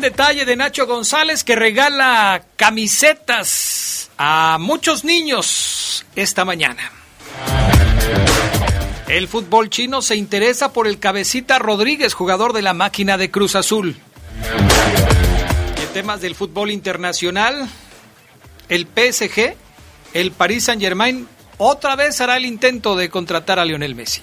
Detalle de Nacho González que regala camisetas a muchos niños esta mañana. El fútbol chino se interesa por el cabecita Rodríguez, jugador de la máquina de Cruz Azul. En temas del fútbol internacional, el PSG, el Paris Saint Germain, otra vez hará el intento de contratar a Lionel Messi.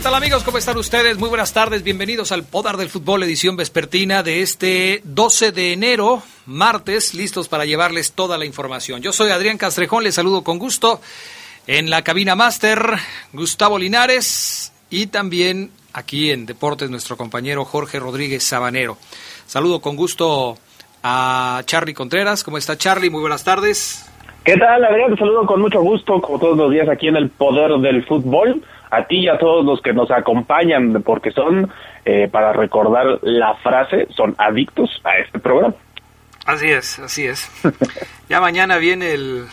¿Qué tal amigos? ¿Cómo están ustedes? Muy buenas tardes, bienvenidos al Poder del Fútbol, edición vespertina de este 12 de enero, martes, listos para llevarles toda la información. Yo soy Adrián Castrejón, les saludo con gusto en la cabina máster, Gustavo Linares y también aquí en Deportes nuestro compañero Jorge Rodríguez Sabanero. Saludo con gusto a Charlie Contreras. ¿Cómo está Charlie? Muy buenas tardes. ¿Qué tal, Adrián? Te saludo con mucho gusto, como todos los días aquí en el Poder del Fútbol a ti y a todos los que nos acompañan, porque son, eh, para recordar la frase, son adictos a este programa. Así es, así es. ya mañana viene el,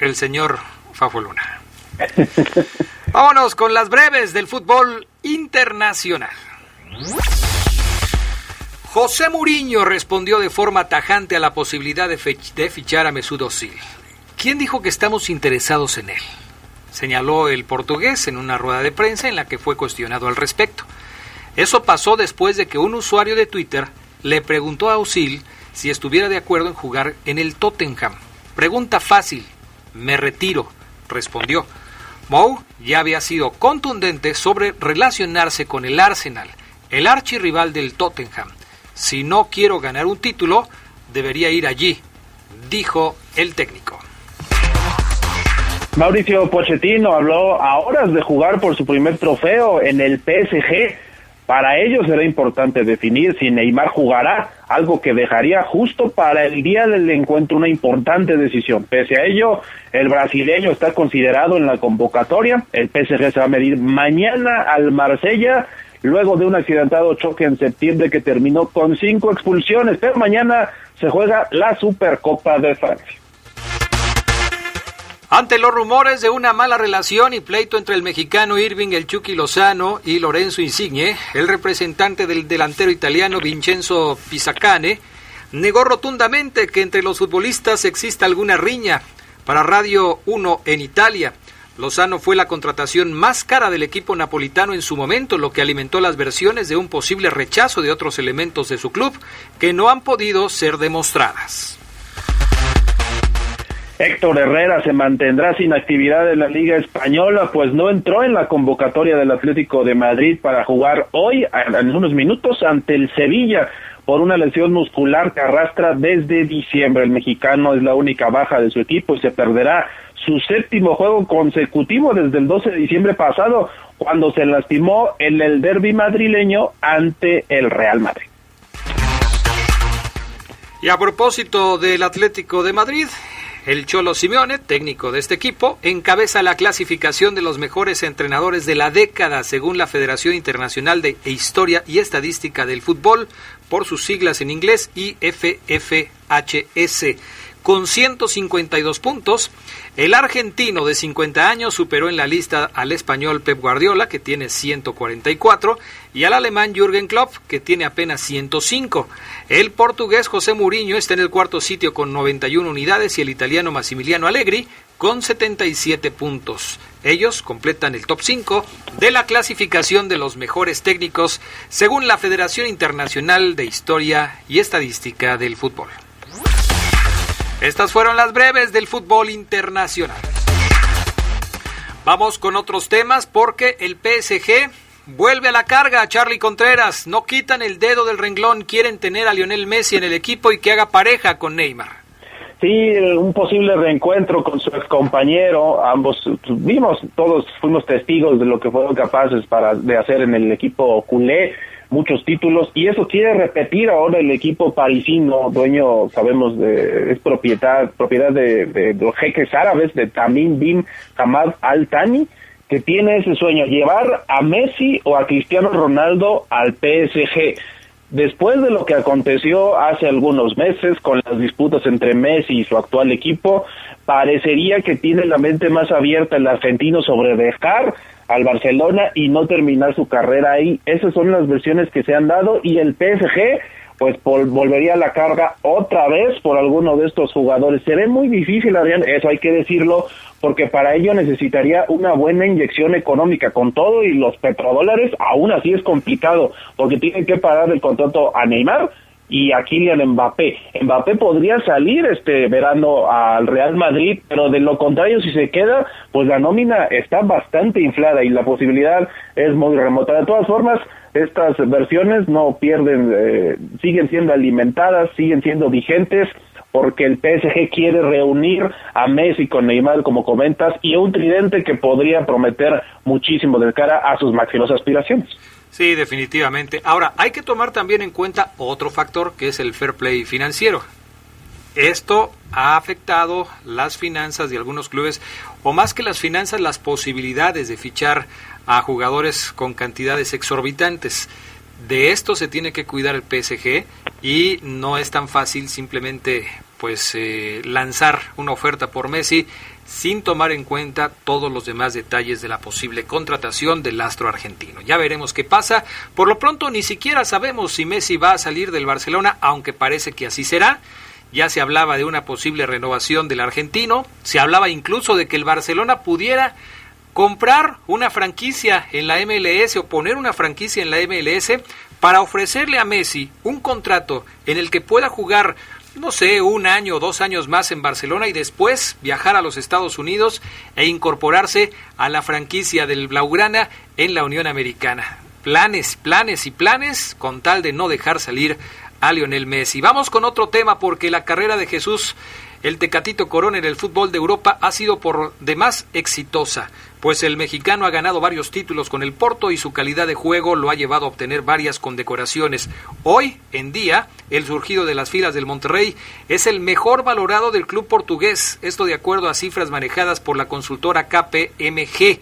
el señor Fafo Luna. Vámonos con las breves del fútbol internacional. José Muriño respondió de forma tajante a la posibilidad de, de fichar a Mesut Özil. ¿Quién dijo que estamos interesados en él? Señaló el portugués en una rueda de prensa en la que fue cuestionado al respecto. Eso pasó después de que un usuario de Twitter le preguntó a Osil si estuviera de acuerdo en jugar en el Tottenham. Pregunta fácil, me retiro, respondió. Mou ya había sido contundente sobre relacionarse con el Arsenal, el archirrival del Tottenham. Si no quiero ganar un título, debería ir allí, dijo el técnico. Mauricio Pochettino habló a horas de jugar por su primer trofeo en el PSG. Para ellos será importante definir si Neymar jugará, algo que dejaría justo para el día del encuentro una importante decisión. Pese a ello, el brasileño está considerado en la convocatoria. El PSG se va a medir mañana al Marsella luego de un accidentado choque en septiembre que terminó con cinco expulsiones, pero mañana se juega la Supercopa de Francia. Ante los rumores de una mala relación y pleito entre el mexicano Irving El Chucky Lozano y Lorenzo Insigne, el representante del delantero italiano Vincenzo Pisacane negó rotundamente que entre los futbolistas exista alguna riña. Para Radio 1 en Italia, Lozano fue la contratación más cara del equipo napolitano en su momento, lo que alimentó las versiones de un posible rechazo de otros elementos de su club que no han podido ser demostradas. Héctor Herrera se mantendrá sin actividad en la Liga Española, pues no entró en la convocatoria del Atlético de Madrid para jugar hoy, en unos minutos, ante el Sevilla por una lesión muscular que arrastra desde diciembre. El mexicano es la única baja de su equipo y se perderá su séptimo juego consecutivo desde el 12 de diciembre pasado, cuando se lastimó en el derby madrileño ante el Real Madrid. Y a propósito del Atlético de Madrid, el Cholo Simeone, técnico de este equipo, encabeza la clasificación de los mejores entrenadores de la década según la Federación Internacional de Historia y Estadística del Fútbol, por sus siglas en inglés IFFHS, con 152 puntos. El argentino de 50 años superó en la lista al español Pep Guardiola, que tiene 144, y al alemán Jürgen Klopp, que tiene apenas 105. El portugués José Mourinho está en el cuarto sitio con 91 unidades y el italiano Massimiliano Allegri con 77 puntos. Ellos completan el top 5 de la clasificación de los mejores técnicos según la Federación Internacional de Historia y Estadística del Fútbol. Estas fueron las breves del fútbol internacional. Vamos con otros temas porque el PSG vuelve a la carga. Charlie Contreras, no quitan el dedo del renglón, quieren tener a Lionel Messi en el equipo y que haga pareja con Neymar. Sí, un posible reencuentro con su compañero, ambos vimos, todos fuimos testigos de lo que fueron capaces para de hacer en el equipo culé, muchos títulos, y eso quiere repetir ahora el equipo parisino, dueño, sabemos, de, es propiedad, propiedad de, de, los jeques árabes, de Tamim Bin Hamad Al Thani, que tiene ese sueño, llevar a Messi o a Cristiano Ronaldo al PSG Después de lo que aconteció hace algunos meses con las disputas entre Messi y su actual equipo, parecería que tiene la mente más abierta el argentino sobre dejar al Barcelona y no terminar su carrera ahí. Esas son las versiones que se han dado y el PSG pues volvería a la carga otra vez por alguno de estos jugadores. Se ve muy difícil, Adrián, eso hay que decirlo, porque para ello necesitaría una buena inyección económica con todo y los petrodólares, aún así es complicado, porque tienen que pagar el contrato a Neymar y a Kylian Mbappé. Mbappé podría salir este verano al Real Madrid, pero de lo contrario, si se queda, pues la nómina está bastante inflada y la posibilidad es muy remota. De todas formas, estas versiones no pierden, eh, siguen siendo alimentadas, siguen siendo vigentes porque el PSG quiere reunir a Messi con Neymar, como comentas, y un tridente que podría prometer muchísimo de cara a sus máximas aspiraciones. Sí, definitivamente. Ahora, hay que tomar también en cuenta otro factor que es el fair play financiero. Esto ha afectado las finanzas de algunos clubes, o más que las finanzas, las posibilidades de fichar a jugadores con cantidades exorbitantes. De esto se tiene que cuidar el PSG y no es tan fácil simplemente pues eh, lanzar una oferta por Messi sin tomar en cuenta todos los demás detalles de la posible contratación del astro argentino. Ya veremos qué pasa. Por lo pronto ni siquiera sabemos si Messi va a salir del Barcelona, aunque parece que así será. Ya se hablaba de una posible renovación del argentino, se hablaba incluso de que el Barcelona pudiera comprar una franquicia en la MLS o poner una franquicia en la MLS para ofrecerle a Messi un contrato en el que pueda jugar, no sé, un año o dos años más en Barcelona y después viajar a los Estados Unidos e incorporarse a la franquicia del Blaugrana en la Unión Americana. Planes, planes y planes con tal de no dejar salir a Lionel Messi. Vamos con otro tema porque la carrera de Jesús el Tecatito Corona en el fútbol de Europa ha sido por demás exitosa, pues el mexicano ha ganado varios títulos con el Porto y su calidad de juego lo ha llevado a obtener varias condecoraciones. Hoy en día, el surgido de las filas del Monterrey es el mejor valorado del club portugués, esto de acuerdo a cifras manejadas por la consultora KPMG.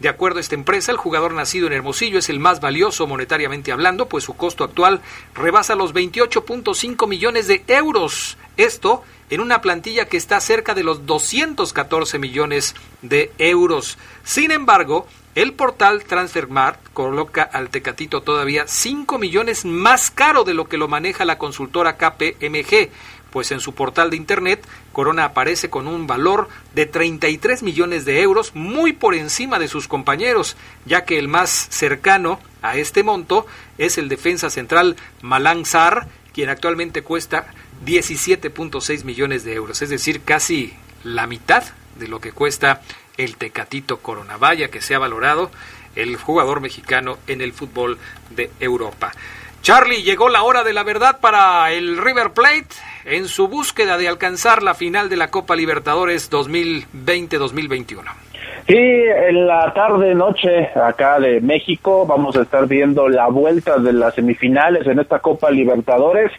De acuerdo a esta empresa, el jugador nacido en Hermosillo es el más valioso monetariamente hablando, pues su costo actual rebasa los 28.5 millones de euros. Esto en una plantilla que está cerca de los 214 millones de euros. Sin embargo, el portal Transfermarkt coloca al Tecatito todavía 5 millones más caro de lo que lo maneja la consultora KPMG, pues en su portal de Internet Corona aparece con un valor de 33 millones de euros, muy por encima de sus compañeros, ya que el más cercano a este monto es el defensa central Malang Sar, quien actualmente cuesta 17.6 millones de euros, es decir, casi la mitad de lo que cuesta el Tecatito Corona. Vaya que se ha valorado el jugador mexicano en el fútbol de Europa. Charlie, llegó la hora de la verdad para el River Plate en su búsqueda de alcanzar la final de la Copa Libertadores 2020-2021. Sí, en la tarde noche acá de México vamos a estar viendo la vuelta de las semifinales en esta Copa Libertadores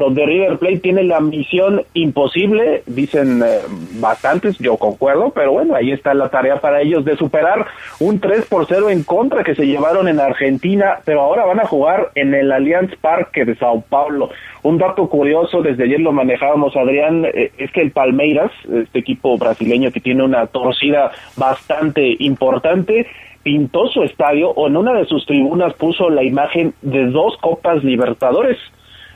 donde River Plate tiene la misión imposible, dicen eh, bastantes, yo concuerdo, pero bueno, ahí está la tarea para ellos de superar un 3 por 0 en contra que se llevaron en Argentina, pero ahora van a jugar en el Allianz Parque de Sao Paulo. Un dato curioso, desde ayer lo manejábamos, Adrián, eh, es que el Palmeiras, este equipo brasileño que tiene una torcida bastante importante, pintó su estadio o en una de sus tribunas puso la imagen de dos Copas Libertadores.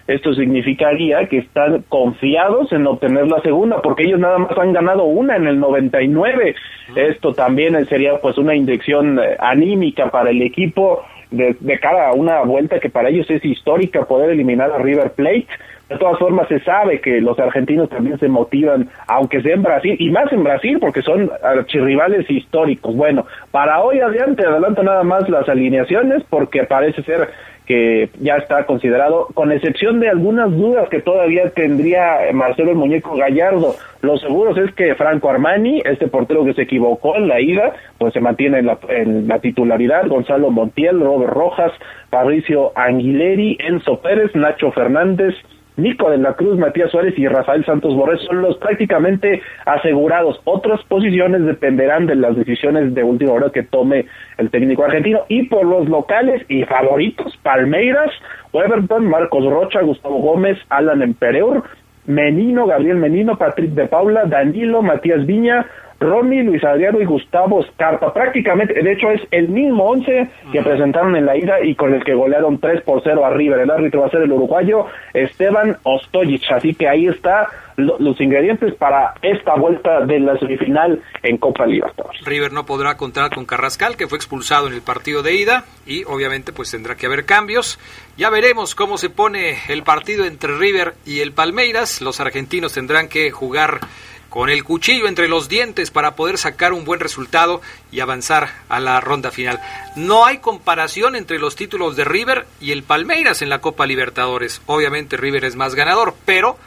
Esto significaría que están confiados en obtener la segunda, porque ellos nada más han ganado una en el 99. Esto también sería pues una inyección eh, anímica para el equipo de, de cara a una vuelta que para ellos es histórica poder eliminar a River Plate. De todas formas, se sabe que los argentinos también se motivan, aunque sea en Brasil, y más en Brasil, porque son archirrivales históricos. Bueno, para hoy, Adrián, te adelanto nada más las alineaciones, porque parece ser que ya está considerado, con excepción de algunas dudas que todavía tendría Marcelo el Muñeco Gallardo. Lo seguro es que Franco Armani, este portero que se equivocó en la ida, pues se mantiene en la, en la titularidad. Gonzalo Montiel, Robert Rojas, Fabricio Anguileri, Enzo Pérez, Nacho Fernández, Nico de la Cruz, Matías Suárez y Rafael Santos Borrés son los prácticamente asegurados. Otras posiciones dependerán de las decisiones de última hora que tome el técnico argentino. Y por los locales y favoritos, Palmeiras, Everton, Marcos Rocha, Gustavo Gómez, Alan Empereur, Menino, Gabriel Menino, Patrick de Paula, Danilo, Matías Viña, Ronnie, Luis Adriano y Gustavo Scarpa. Prácticamente, de hecho, es el mismo once que presentaron en la ida y con el que golearon 3 por 0 a River. El árbitro va a ser el uruguayo Esteban Ostojic. Así que ahí está los ingredientes para esta vuelta de la semifinal en Copa Libertadores. River no podrá contar con Carrascal, que fue expulsado en el partido de ida, y obviamente pues tendrá que haber cambios. Ya veremos cómo se pone el partido entre River y el Palmeiras. Los argentinos tendrán que jugar con el cuchillo entre los dientes para poder sacar un buen resultado y avanzar a la ronda final. No hay comparación entre los títulos de River y el Palmeiras en la Copa Libertadores. Obviamente River es más ganador, pero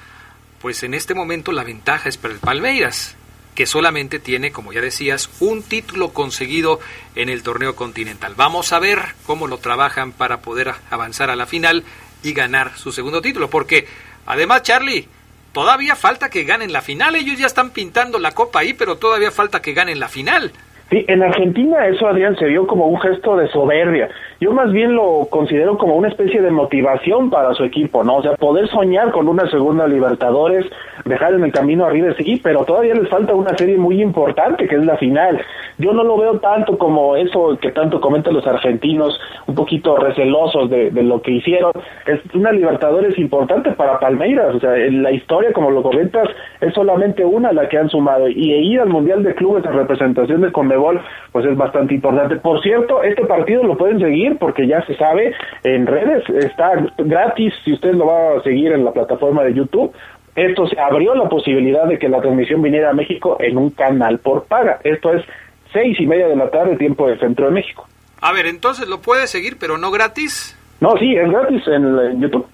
pues en este momento la ventaja es para el Palmeiras, que solamente tiene, como ya decías, un título conseguido en el torneo continental. Vamos a ver cómo lo trabajan para poder avanzar a la final y ganar su segundo título, porque además Charlie, todavía falta que ganen la final. Ellos ya están pintando la copa ahí, pero todavía falta que ganen la final. Sí, en Argentina eso, Adrián, se vio como un gesto de soberbia. Yo más bien lo considero como una especie de motivación para su equipo, ¿no? O sea, poder soñar con una segunda Libertadores, dejar en el camino a River, sí, pero todavía les falta una serie muy importante que es la final. Yo no lo veo tanto como eso que tanto comentan los argentinos, un poquito recelosos de, de lo que hicieron. Es una Libertadores importante para Palmeiras, o sea, en la historia, como lo comentas, es solamente una la que han sumado. Y ir al Mundial de Clubes en representación de Conmebol, pues es bastante importante. Por cierto, este partido lo pueden seguir porque ya se sabe en redes, está gratis si usted lo va a seguir en la plataforma de YouTube. Esto se abrió la posibilidad de que la transmisión viniera a México en un canal por paga. Esto es seis y media de la tarde, tiempo del centro de México. A ver, entonces lo puede seguir, pero no gratis. No, sí, es gratis en, en YouTube.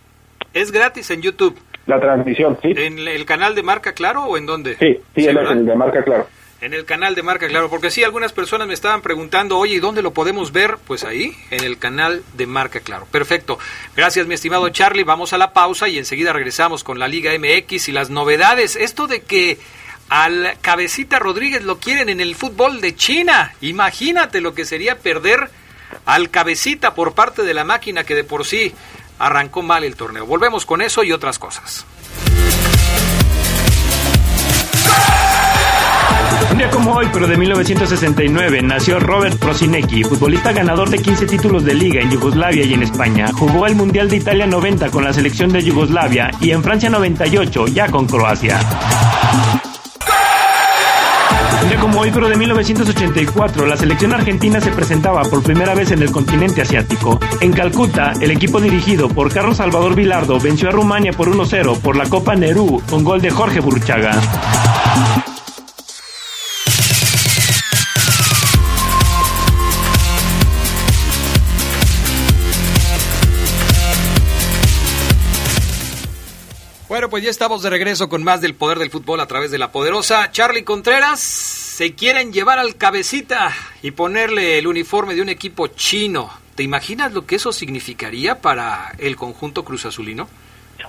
Es gratis en YouTube. La transmisión, sí. ¿En el canal de Marca Claro o en dónde? Sí, sí, él es el de Marca Claro. En el canal de Marca Claro, porque sí, algunas personas me estaban preguntando, oye, ¿y dónde lo podemos ver? Pues ahí, en el canal de Marca Claro. Perfecto. Gracias, mi estimado Charlie. Vamos a la pausa y enseguida regresamos con la Liga MX y las novedades. Esto de que al Cabecita Rodríguez lo quieren en el fútbol de China. Imagínate lo que sería perder al Cabecita por parte de la máquina que de por sí arrancó mal el torneo. Volvemos con eso y otras cosas. Un día como hoy, pero de 1969, nació Robert Prosinecki, futbolista ganador de 15 títulos de liga en Yugoslavia y en España. Jugó el Mundial de Italia 90 con la selección de Yugoslavia y en Francia 98 ya con Croacia. Como hoy, pero de 1984, la selección argentina se presentaba por primera vez en el continente asiático. En Calcuta, el equipo dirigido por Carlos Salvador Vilardo venció a Rumania por 1-0 por la Copa Nerú con gol de Jorge Burchaga. Pues ya estamos de regreso con más del poder del fútbol a través de la poderosa Charlie Contreras. Se quieren llevar al cabecita y ponerle el uniforme de un equipo chino. ¿Te imaginas lo que eso significaría para el conjunto Cruz Azulino?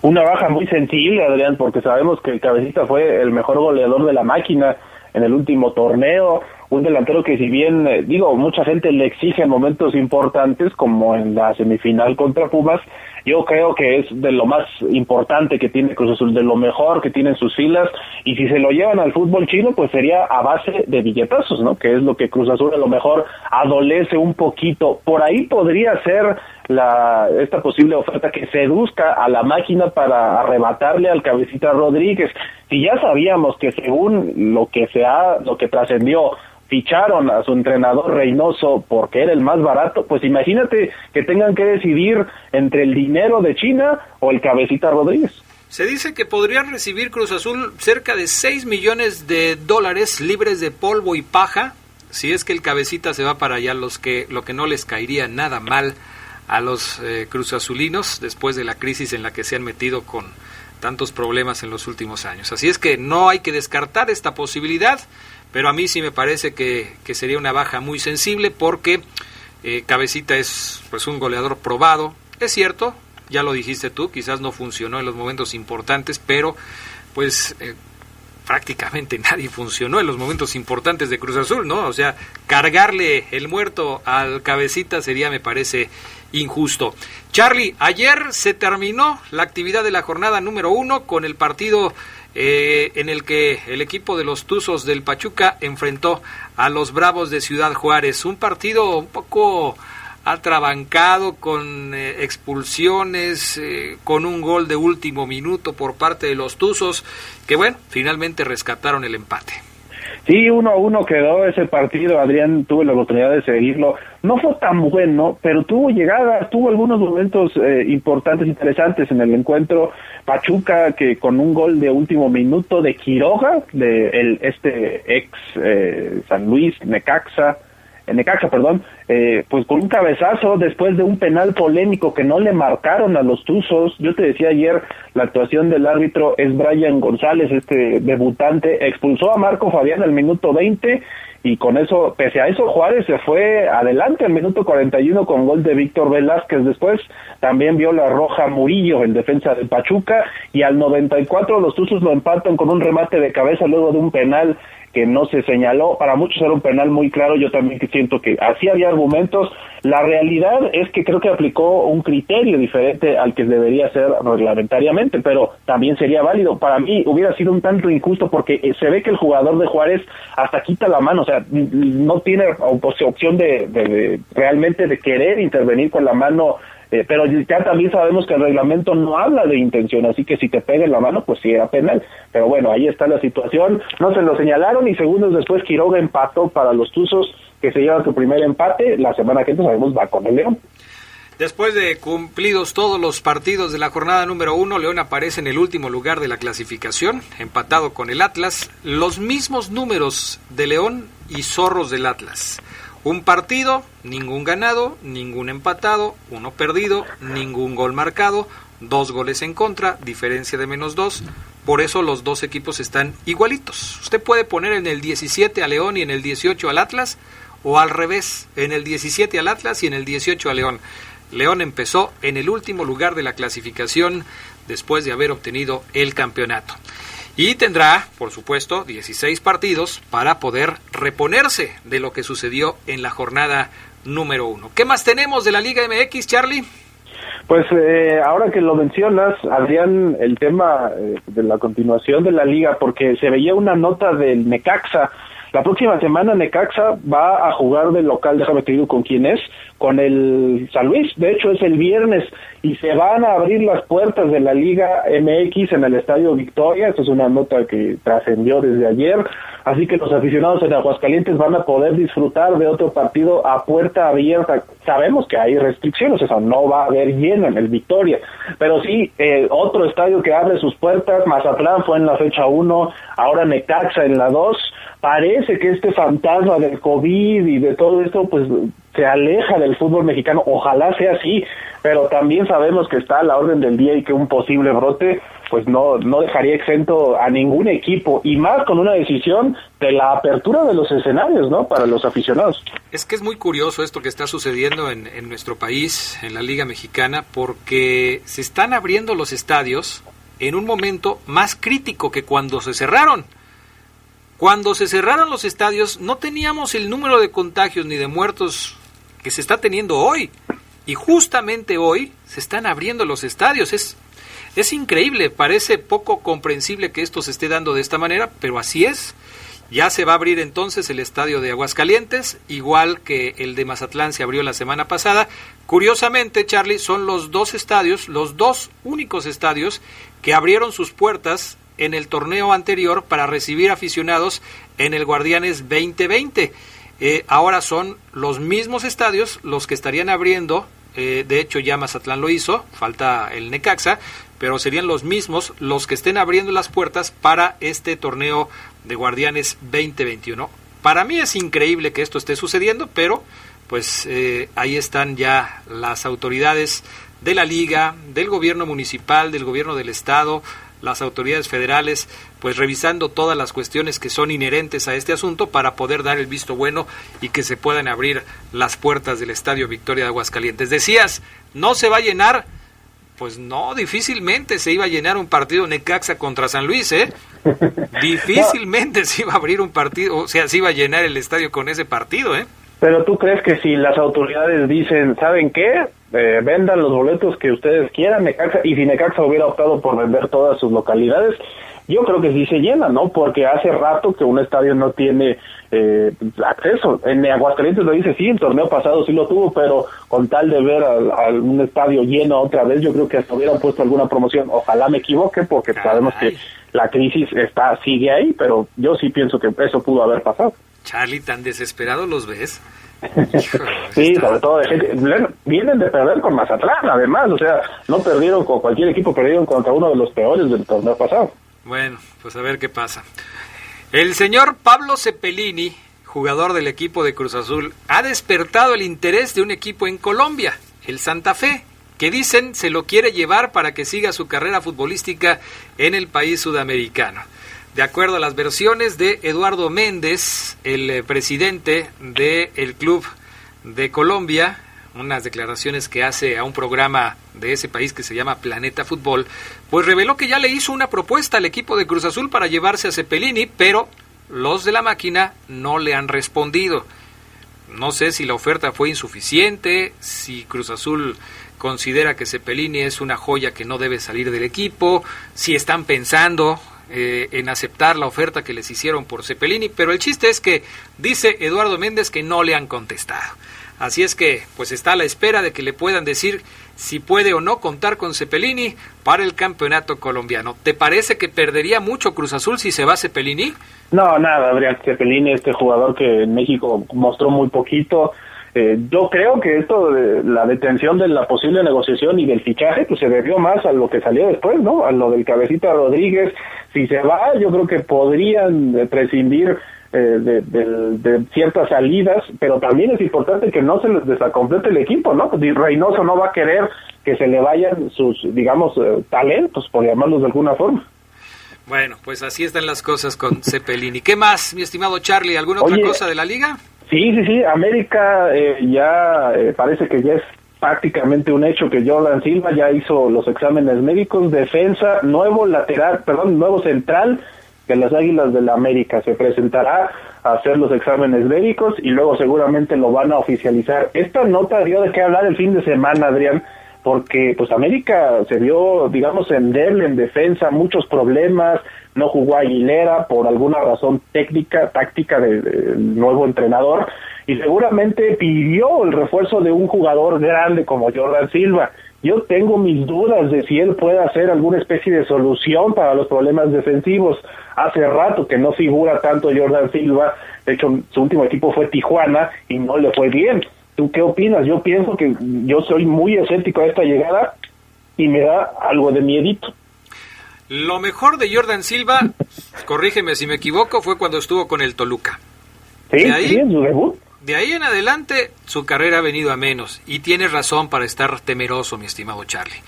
una baja muy sensible, Adrián, porque sabemos que el Cabecita fue el mejor goleador de la máquina en el último torneo, un delantero que si bien, eh, digo, mucha gente le exige en momentos importantes, como en la semifinal contra Pumas, yo creo que es de lo más importante que tiene Cruz Azul, de lo mejor que tiene en sus filas, y si se lo llevan al fútbol chino, pues sería a base de billetazos, ¿no? Que es lo que Cruz Azul a lo mejor adolece un poquito. Por ahí podría ser la esta posible oferta que seduzca a la máquina para arrebatarle al cabecita Rodríguez. Si ya sabíamos que según lo que se ha, lo que trascendió, ficharon a su entrenador Reynoso porque era el más barato, pues imagínate que tengan que decidir entre el dinero de China o el cabecita Rodríguez. Se dice que podrían recibir Cruz Azul cerca de 6 millones de dólares libres de polvo y paja si es que el cabecita se va para allá, los que, lo que no les caería nada mal a los eh, cruzazulinos después de la crisis en la que se han metido con tantos problemas en los últimos años. Así es que no hay que descartar esta posibilidad pero a mí sí me parece que, sería una baja muy sensible porque eh, Cabecita es pues un goleador probado, es cierto, ya lo dijiste tú, quizás no funcionó en los momentos importantes, pero pues eh, prácticamente nadie funcionó en los momentos importantes de Cruz Azul, ¿no? O sea, cargarle el muerto al cabecita sería, me parece, injusto. Charlie, ayer se terminó la actividad de la jornada número uno con el partido eh, en el que el equipo de los Tuzos del Pachuca enfrentó a los Bravos de Ciudad Juárez. Un partido un poco atrabancado con eh, expulsiones, eh, con un gol de último minuto por parte de los Tuzos, que bueno, finalmente rescataron el empate. Sí, uno a uno quedó ese partido, Adrián tuve la oportunidad de seguirlo, no fue tan bueno, pero tuvo llegadas, tuvo algunos momentos eh, importantes, interesantes en el encuentro, Pachuca que con un gol de último minuto de Quiroga, de el, este ex eh, San Luis, Necaxa, en Necaxa, perdón, eh, pues con un cabezazo después de un penal polémico que no le marcaron a los Tuzos. Yo te decía ayer, la actuación del árbitro es Brian González, este debutante, expulsó a Marco Fabián al minuto 20 y con eso, pese a eso, Juárez se fue adelante al minuto 41 con gol de Víctor Velázquez. Después también vio la roja Murillo, el defensa de Pachuca, y al 94 los Tuzos lo empatan con un remate de cabeza luego de un penal que no se señaló. Para muchos era un penal muy claro, yo también siento que así había argumentos. La realidad es que creo que aplicó un criterio diferente al que debería ser reglamentariamente, pero también sería válido. Para mí hubiera sido un tanto injusto porque eh, se ve que el jugador de Juárez hasta quita la mano, o sea, no tiene opción de realmente de querer intervenir con la mano eh, pero ya también sabemos que el reglamento no habla de intención, así que si te pega en la mano, pues sí era penal. Pero bueno, ahí está la situación. No se lo señalaron y segundos después Quiroga empató para los Tuzos, que se lleva su primer empate. La semana que entonces sabemos va con el León. Después de cumplidos todos los partidos de la jornada número uno, León aparece en el último lugar de la clasificación, empatado con el Atlas. Los mismos números de León y Zorros del Atlas. Un partido, ningún ganado, ningún empatado, uno perdido, ningún gol marcado, dos goles en contra, diferencia de menos dos. Por eso los dos equipos están igualitos. Usted puede poner en el 17 a León y en el 18 al Atlas, o al revés, en el 17 al Atlas y en el 18 a León. León empezó en el último lugar de la clasificación después de haber obtenido el campeonato y tendrá, por supuesto, 16 partidos para poder reponerse de lo que sucedió en la jornada número uno. ¿Qué más tenemos de la Liga MX, Charlie? Pues eh, ahora que lo mencionas, Adrián, el tema eh, de la continuación de la liga, porque se veía una nota del Necaxa. La próxima semana Necaxa va a jugar del local, déjame te digo con quién es, con el San Luis, de hecho es el viernes y se van a abrir las puertas de la Liga MX en el Estadio Victoria, esta es una nota que trascendió desde ayer, así que los aficionados en Aguascalientes van a poder disfrutar de otro partido a puerta abierta. Sabemos que hay restricciones, o sea, no va a haber lleno en el Victoria, pero sí, eh, otro estadio que abre sus puertas, Mazatlán fue en la fecha 1, ahora Necaxa en la 2, parece que este fantasma del COVID y de todo esto, pues se aleja del fútbol mexicano, ojalá sea así, pero también sabemos que está a la orden del día y que un posible brote pues no, no dejaría exento a ningún equipo y más con una decisión de la apertura de los escenarios, ¿no? Para los aficionados. Es que es muy curioso esto que está sucediendo en, en nuestro país, en la Liga Mexicana, porque se están abriendo los estadios en un momento más crítico que cuando se cerraron. Cuando se cerraron los estadios no teníamos el número de contagios ni de muertos que se está teniendo hoy. Y justamente hoy se están abriendo los estadios. Es, es increíble, parece poco comprensible que esto se esté dando de esta manera, pero así es. Ya se va a abrir entonces el estadio de Aguascalientes, igual que el de Mazatlán se abrió la semana pasada. Curiosamente, Charlie, son los dos estadios, los dos únicos estadios que abrieron sus puertas en el torneo anterior para recibir aficionados en el Guardianes 2020. Eh, ahora son los mismos estadios los que estarían abriendo, eh, de hecho ya Mazatlán lo hizo, falta el Necaxa, pero serían los mismos los que estén abriendo las puertas para este torneo de Guardianes 2021. Para mí es increíble que esto esté sucediendo, pero pues eh, ahí están ya las autoridades de la liga, del gobierno municipal, del gobierno del estado, las autoridades federales, pues revisando todas las cuestiones que son inherentes a este asunto para poder dar el visto bueno y que se puedan abrir las puertas del Estadio Victoria de Aguascalientes. Decías, no se va a llenar, pues no, difícilmente se iba a llenar un partido Necaxa contra San Luis, ¿eh? Difícilmente se iba a abrir un partido, o sea, se iba a llenar el estadio con ese partido, ¿eh? Pero tú crees que si las autoridades dicen, ¿saben qué? Eh, vendan los boletos que ustedes quieran, Necaxa, y si Necaxa hubiera optado por vender todas sus localidades, yo creo que sí se llena, ¿no? Porque hace rato que un estadio no tiene eh, acceso. En Aguascalientes lo dice, sí, el torneo pasado sí lo tuvo, pero con tal de ver a, un estadio lleno otra vez, yo creo que hasta hubieran puesto alguna promoción. Ojalá me equivoque, porque sabemos que la crisis está sigue ahí, pero yo sí pienso que eso pudo haber pasado. Charlie, ¿tan desesperado los ves? sí, sobre todo de gente, vienen de perder con Mazatlán, además, o sea, no perdieron con cualquier equipo, perdieron contra uno de los peores del torneo pasado. Bueno, pues a ver qué pasa. El señor Pablo Cepelini, jugador del equipo de Cruz Azul, ha despertado el interés de un equipo en Colombia, el Santa Fe, que dicen se lo quiere llevar para que siga su carrera futbolística en el país sudamericano. De acuerdo a las versiones de Eduardo Méndez, el eh, presidente del club de Colombia, unas declaraciones que hace a un programa de ese país que se llama Planeta Fútbol, pues reveló que ya le hizo una propuesta al equipo de Cruz Azul para llevarse a Cepelini, pero los de la máquina no le han respondido. No sé si la oferta fue insuficiente, si Cruz Azul considera que Cepelini es una joya que no debe salir del equipo, si están pensando eh, en aceptar la oferta que les hicieron por Cepelini, pero el chiste es que dice Eduardo Méndez que no le han contestado. Así es que, pues está a la espera de que le puedan decir si puede o no contar con Cepelini para el campeonato colombiano. ¿Te parece que perdería mucho Cruz Azul si se va Cepelini? No, nada, Adrián Cepelini, este jugador que en México mostró muy poquito. Eh, yo creo que esto de la detención de la posible negociación y del fichaje, pues se debió más a lo que salió después, ¿no? A lo del cabecita Rodríguez. Si se va, yo creo que podrían eh, prescindir eh, de, ciertas salidas, pero también es importante que no se les desacomplete el equipo, ¿no? Reynoso no va a querer que se le vayan sus, digamos, eh, talentos, por llamarlos de alguna forma. Bueno, pues así están las cosas con Cepelini. ¿Qué más, mi estimado Charlie? ¿Alguna otra cosa de la liga? Sí, sí, sí. América eh, ya parece que ya es prácticamente un hecho que Jordan Silva ya hizo los exámenes médicos, defensa, nuevo lateral, perdón, nuevo central que las Águilas de la América se presentará a hacer los exámenes médicos y luego seguramente lo van a oficializar. Esta nota dio de qué hablar el fin de semana, Adrián, porque pues América se vio, digamos, en en defensa, muchos problemas, no jugó Aguilera por alguna razón técnica, táctica del nuevo entrenador y seguramente pidió el refuerzo de un jugador grande como Jordan Silva. Yo tengo mis dudas de si él puede hacer alguna especie de solución para los problemas defensivos. Hace rato que no figura tanto Jordan Silva, de hecho su último equipo fue Tijuana y no le fue bien. ¿Tú qué opinas? Yo pienso que yo soy muy escéptico a esta llegada y me da algo de miedito. Lo mejor de Jordan Silva, corrígeme si me equivoco, fue cuando estuvo con el Toluca. Sí, sí, en su debut de ahí en adelante su carrera ha venido a menos y tienes razón para estar temeroso, mi estimado Charlie,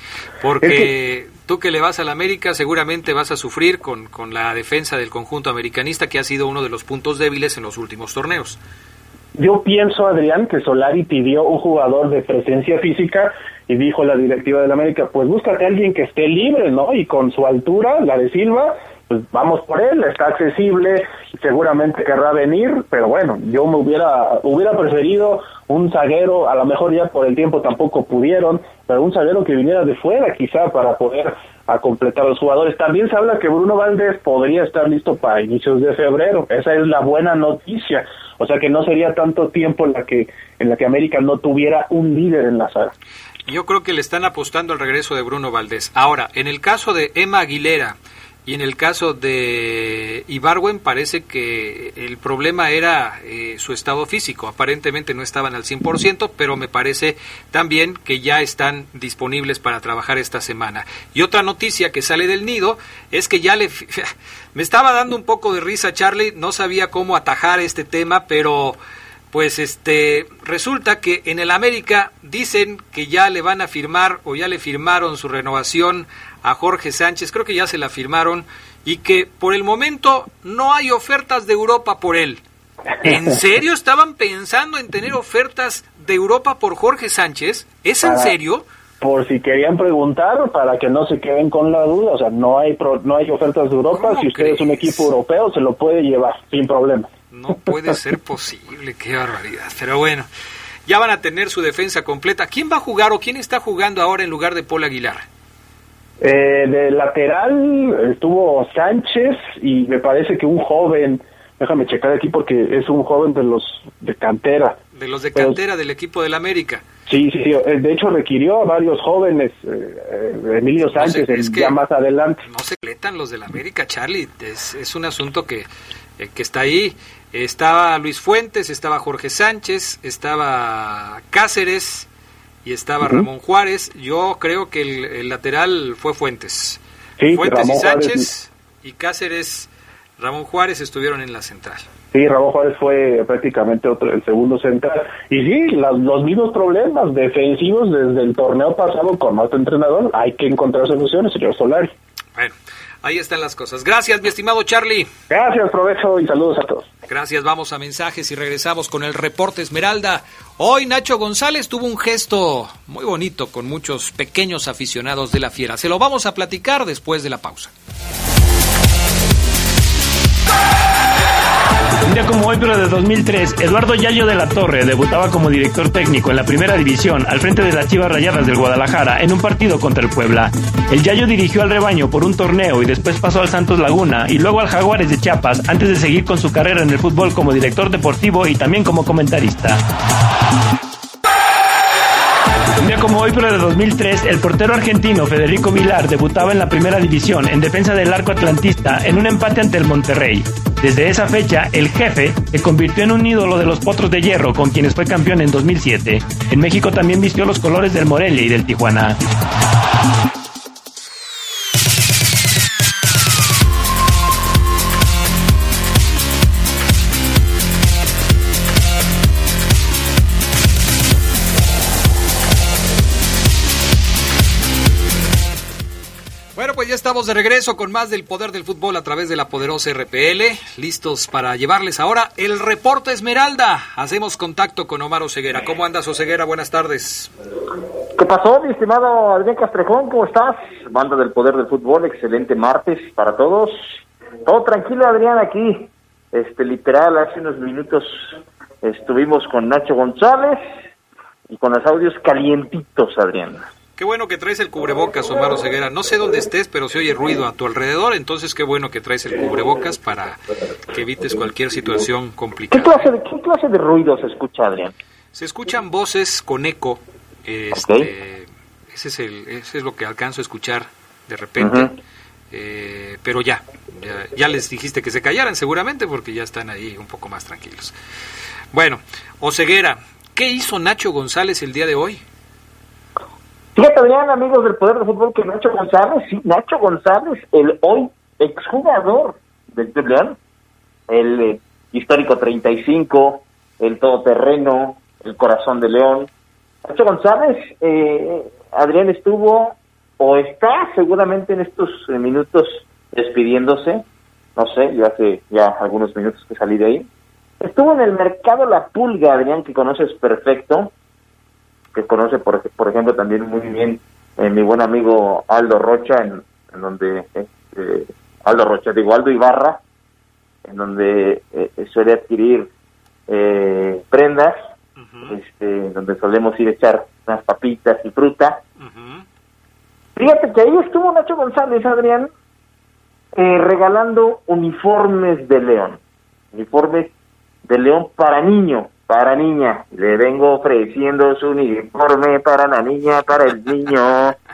porque tú que le vas a la América seguramente vas a sufrir con, con la defensa del conjunto americanista que ha sido uno de los puntos débiles en los últimos torneos. Yo pienso, Adrián, que Solari pidió un jugador de presencia física y dijo la directiva del América, pues búscate a alguien que esté libre, ¿no? Y con su altura, la de Silva, pues vamos por él, está accesible, seguramente querrá venir, pero bueno, yo me hubiera hubiera preferido un zaguero, a lo mejor ya por el tiempo tampoco pudieron, pero un zaguero que viniera de fuera quizá para poder a completar los jugadores. También se habla que Bruno Valdés podría estar listo para inicios de febrero, esa es la buena noticia, o sea que no sería tanto tiempo en la que en la que América no tuviera un líder en la sala. Yo creo que le están apostando al regreso de Bruno Valdés. Ahora, en el caso de Emma Aguilera y en el caso de Ibarwen parece que el problema era eh, su estado físico. Aparentemente no estaban al 100%, pero me parece también que ya están disponibles para trabajar esta semana. Y otra noticia que sale del nido es que ya le... Me estaba dando un poco de risa Charlie, no sabía cómo atajar este tema, pero pues este resulta que en el América dicen que ya le van a firmar o ya le firmaron su renovación a Jorge Sánchez, creo que ya se la firmaron y que por el momento no hay ofertas de Europa por él. ¿En serio estaban pensando en tener ofertas de Europa por Jorge Sánchez? ¿Es en serio? Por si querían preguntar, para que no se queden con la duda, o sea, no hay no hay ofertas de Europa, si usted es un equipo europeo se lo puede llevar sin problema. No puede ser posible, qué barbaridad. Pero bueno, ya van a tener su defensa completa. ¿Quién va a jugar o quién está jugando ahora en lugar de Paul Aguilar? Eh, de lateral estuvo Sánchez y me parece que un joven, déjame checar aquí porque es un joven de los de cantera. De los de cantera del equipo del América. Sí, sí, sí, eh, de hecho requirió a varios jóvenes, eh, Emilio Sánchez, ya más adelante. No se cletan los del América, Charlie, es, es un asunto que, que está ahí. Estaba Luis Fuentes, estaba Jorge Sánchez, estaba Cáceres y estaba Ramón Juárez. Yo creo que el, lateral fue Fuentes. Fuentes y Sánchez y Cáceres, Ramón Juárez estuvieron en la central. Sí, Ramón Juárez fue prácticamente otro, el segundo central. Y sí, los mismos problemas defensivos desde el torneo pasado con otro entrenador. Hay que encontrar soluciones, señor Solari. Bueno, Ahí están las cosas. Gracias, mi estimado Charlie. Gracias, provecho y saludos a todos. Gracias, vamos a mensajes y regresamos con el reporte Esmeralda. Hoy Nacho González tuvo un gesto muy bonito con muchos pequeños aficionados de la fiera. Se lo vamos a platicar después de la pausa. Un día como hoy, pero de 2003, Eduardo Yayo de la Torre debutaba como director técnico en la primera división al frente de las Chivas Rayadas del Guadalajara en un partido contra el Puebla. El Yayo dirigió al rebaño por un torneo y después pasó al Santos Laguna y luego al Jaguares de Chiapas antes de seguir con su carrera en el fútbol como director deportivo y también como comentarista. Un día como hoy, pero de 2003, el portero argentino Federico Vilar debutaba en la primera división en defensa del arco atlantista en un empate ante el Monterrey. Desde esa fecha, el jefe se convirtió en un ídolo de los Potros de Hierro con quienes fue campeón en 2007. En México también vistió los colores del Morelia y del Tijuana. Estamos de regreso con más del poder del fútbol a través de la poderosa RPL, listos para llevarles ahora el reporte Esmeralda. Hacemos contacto con Omar Oseguera. ¿Cómo andas, Oseguera? Buenas tardes. ¿Qué pasó, mi estimado Adrián Castrejón? ¿Cómo estás? Banda del poder del fútbol, excelente martes para todos. Todo tranquilo, Adrián, aquí. Este, literal, hace unos minutos estuvimos con Nacho González y con los audios calientitos, Adrián. Qué bueno que traes el cubrebocas, Omar Ceguera. No sé dónde estés, pero se oye ruido a tu alrededor, entonces qué bueno que traes el cubrebocas para que evites cualquier situación complicada. ¿Qué clase de, qué clase de ruido se escucha, Adrián? Se escuchan voces con eco. Este, ese, es el, ese es lo que alcanzo a escuchar de repente. Eh, pero ya, ya, ya, les dijiste que se callaran seguramente porque ya están ahí un poco más tranquilos. Bueno, Oseguera, ¿qué hizo Nacho González el día de hoy? Fíjate, Adrián, amigos del Poder del Fútbol, que Nacho González, sí, Nacho González, el hoy exjugador del Club el eh, histórico 35, el todoterreno, el corazón de León. Nacho González, eh, Adrián estuvo o está seguramente en estos eh, minutos despidiéndose, no sé, yo hace ya algunos minutos que salí de ahí. Estuvo en el mercado La Pulga, Adrián, que conoces perfecto, que conoce, por, por ejemplo, también muy bien eh, mi buen amigo Aldo Rocha, en, donde, este, Aldo Rocha, digo, Aldo Ibarra, en donde eh, suele adquirir eh, prendas, este, donde solemos ir a echar unas papitas y fruta. Fíjate que ahí estuvo Nacho González, Adrián, eh, regalando uniformes de león, uniformes de león para niño, para niña. Le vengo ofreciendo su uniforme para la niña, para el niño.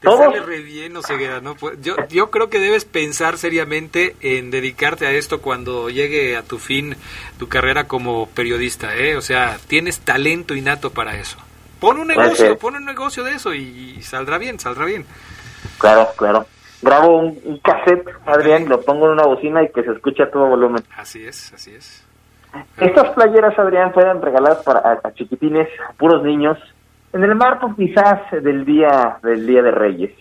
Te sale re bien, ¿no? Pues, yo, yo creo que debes pensar seriamente en dedicarte a esto cuando llegue a tu fin tu carrera como periodista, ¿eh? O sea, tienes talento innato para eso. Pon un negocio, pon un negocio de eso y, saldrá bien, saldrá bien. Claro, claro. Grabo un, cassette, Adrián, lo pongo en una bocina y que se escuche a todo volumen. Así es, así es. Estas playeras, Adrián, fueron regaladas para chiquitines, puros niños, en el marco quizás del día del día de Reyes.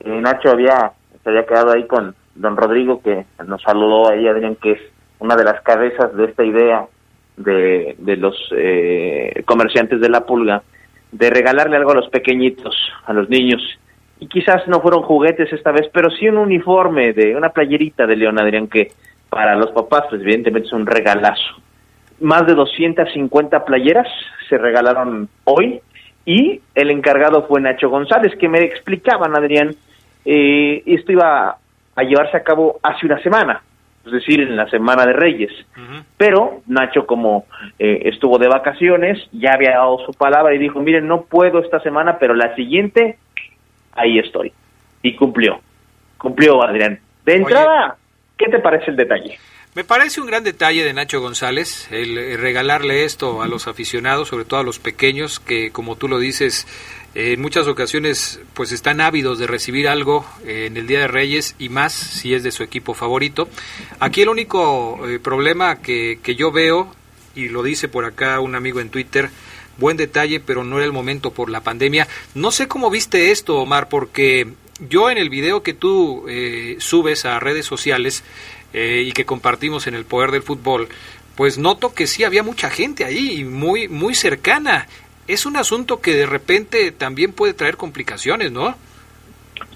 Eh, Nacho había se había quedado ahí con don Rodrigo que nos saludó ahí Adrián que es una de las cabezas de esta idea de, de los eh, comerciantes de la pulga de regalarle algo a los pequeñitos, a los niños. Y quizás no fueron juguetes esta vez, pero sí un uniforme de una playerita de León Adrián que para los papás pues evidentemente es un regalazo. Más de 250 playeras se regalaron hoy y el encargado fue Nacho González, que me explicaban, Adrián, eh, esto iba a llevarse a cabo hace una semana, es decir, en la Semana de Reyes. Pero Nacho, como eh, estuvo de vacaciones, ya había dado su palabra y dijo, miren, no puedo esta semana, pero la siguiente, ahí estoy. Y cumplió, cumplió Adrián. De entrada, ¿qué te parece el detalle? Me parece un gran detalle de Nacho González el regalarle esto a los aficionados, sobre todo a los pequeños, que como tú lo dices, en muchas ocasiones pues están ávidos de recibir algo en el Día de Reyes y más si es de su equipo favorito. Aquí el único eh, problema que, que yo veo, y lo dice por acá un amigo en Twitter, buen detalle, pero no era el momento por la pandemia. No sé cómo viste esto, Omar, porque yo en el video que tú eh, subes a redes sociales, eh, y que compartimos en el poder del fútbol, pues noto que sí había mucha gente ahí, muy, muy cercana. Es un asunto que de repente también puede traer complicaciones, ¿no?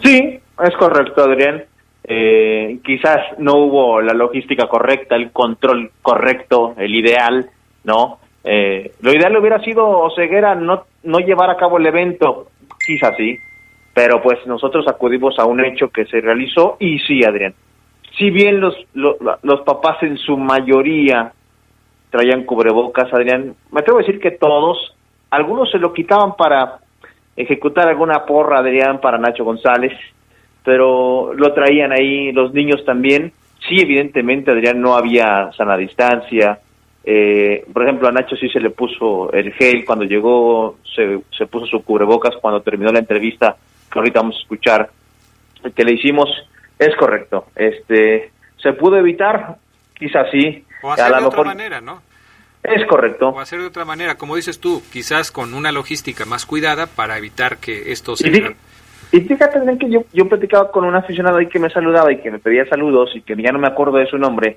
Sí, es correcto, Adrián. Eh, quizás no hubo la logística correcta, el control correcto, el ideal, ¿no? Eh, lo ideal hubiera sido, Ceguera, no, no llevar a cabo el evento, quizás sí, pero pues nosotros acudimos a un hecho que se realizó y sí, Adrián, si bien los, los, papás en su mayoría traían cubrebocas, Adrián, me atrevo a decir que todos, algunos se lo quitaban para ejecutar alguna porra, Adrián, para Nacho González, pero lo traían ahí los niños también. Sí, evidentemente, Adrián, no había sana distancia. Eh, por ejemplo, a Nacho sí se le puso el gel cuando llegó, se, se puso su cubrebocas cuando terminó la entrevista, que ahorita vamos a escuchar, que le hicimos es correcto. Este, ¿Se pudo evitar? Quizás sí. O hacer de otra manera, ¿no? Es correcto. O hacer de otra manera, como dices tú, quizás con una logística más cuidada para evitar que esto se... Y, fíjate que yo, yo platicaba con un aficionado ahí que me saludaba y que me pedía saludos y que ya no me acuerdo de su nombre.